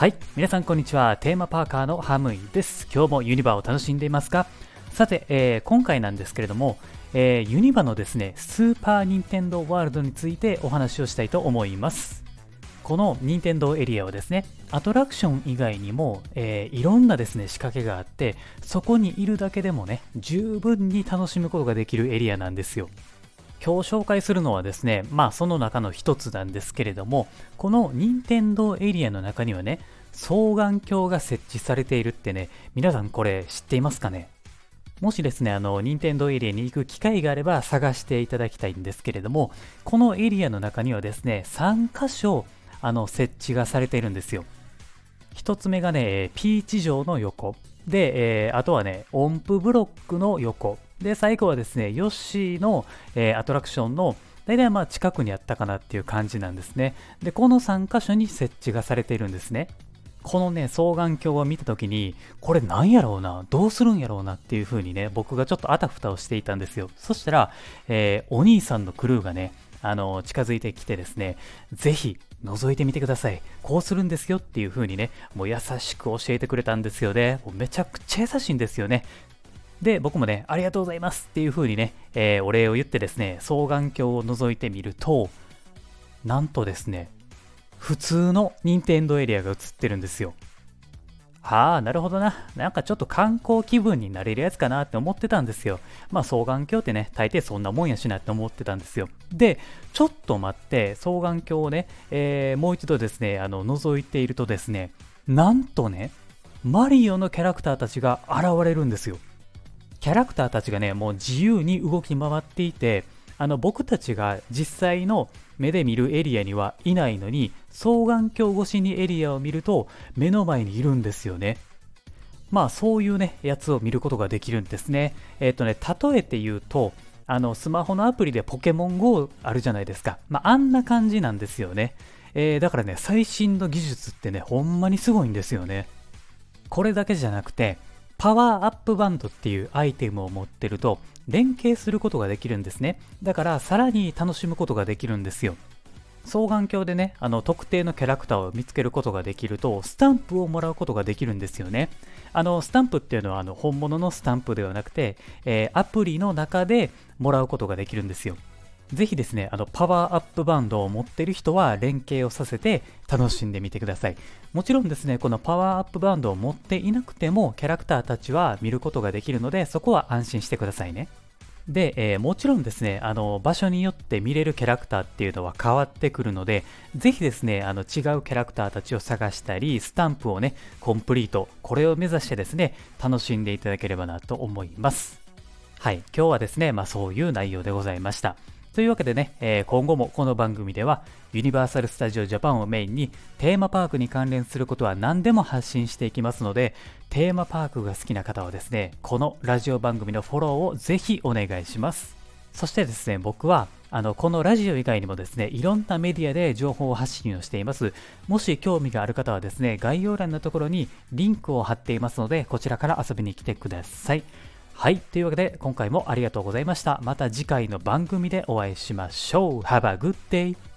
はい皆さんこんにちは。テーマパーカーのハムイです。今日もユニバを楽しんでいますか？さて、えー、今回なんですけれども、えー、ユニバのですねスーパーニンテンドーワールドについてお話をしたいと思います。この任天堂エリアはですね、アトラクション以外にも、えー、いろんなですね、仕掛けがあって、そこにいるだけでもね、十分に楽しむことができるエリアなんですよ。今日紹介するのはですね、まあその中の一つなんですけれども、この任天堂エリアの中にはね、双眼鏡が設置されているってね、皆さんこれ知っていますかね？もしですね、あの、任天堂エリアに行く機会があれば探していただきたいんですけれども、このエリアの中にはですね、3箇所、あの設置がされているんですよ。1つ目がね、ピーチ城の横。で、えー、あとはね、音符ブロックの横。で、最後はですね、ヨッシーの、えー、アトラクションの大体まあ近くにあったかなっていう感じなんですね。で、この3箇所に設置がされているんですね。このね、双眼鏡を見た時に、これなんやろうな、どうするんやろうなっていう風にね、僕がちょっとあたふたをしていたんですよ。そしたら、えー、お兄さんのクルーがね、あの、近づいてきてですね、ぜひ覗いてみてください。こうするんですよっていう風にね、もう優しく教えてくれたんですよね。もうめちゃくちゃ優しいんですよね。で、僕もね、ありがとうございますっていう風にね、えー、お礼を言ってですね、双眼鏡を覗いてみると、なんとですね、普通の任天堂エリアが映ってるんですよ。はあ、なるほどな。なんかちょっと観光気分になれるやつかなって思ってたんですよ。まあ双眼鏡ってね、大抵そんなもんやしなって思ってたんですよ。で、ちょっと待って、双眼鏡をね、えー、もう一度ですね、あの、覗いているとですね、なんとね、マリオのキャラクターたちが現れるんですよ。キャラクターたちがね、もう自由に動き回っていて、あの僕たちが実際の目で見るエリアにはいないのに双眼鏡越しにエリアを見ると目の前にいるんですよね。まあそういうね、やつを見ることができるんですね。えっ、ー、とね、例えて言うと、あのスマホのアプリでポケモン GO あるじゃないですか。まああんな感じなんですよね。えー、だからね、最新の技術ってね、ほんまにすごいんですよね。これだけじゃなくて、パワーアップバンドっていうアイテムを持ってると連携することができるんですね。だからさらに楽しむことができるんですよ。双眼鏡でね、あの特定のキャラクターを見つけることができると、スタンプをもらうことができるんですよね。あの、スタンプっていうのはあの本物のスタンプではなくて、えー、アプリの中でもらうことができるんですよ。ぜひですね、あの、パワーアップバンドを持ってる人は連携をさせて楽しんでみてください。もちろんですね、このパワーアップバンドを持っていなくても、キャラクターたちは見ることができるので、そこは安心してくださいね。で、えー、もちろんですね、あの、場所によって見れるキャラクターっていうのは変わってくるので、ぜひですね、あの、違うキャラクターたちを探したり、スタンプをね、コンプリート、これを目指してですね、楽しんでいただければなと思います。はい、今日はですね、まあそういう内容でございました。というわけでね、えー、今後もこの番組ではユニバーサル・スタジオ・ジャパンをメインにテーマパークに関連することは何でも発信していきますのでテーマパークが好きな方はですねこのラジオ番組のフォローをぜひお願いします。そしてですね僕はあのこのラジオ以外にもですねいろんなメディアで情報発信をしています。もし興味がある方はですね概要欄のところにリンクを貼っていますのでこちらから遊びに来てください。はい。というわけで、今回もありがとうございました。また次回の番組でお会いしましょう。Have a good day!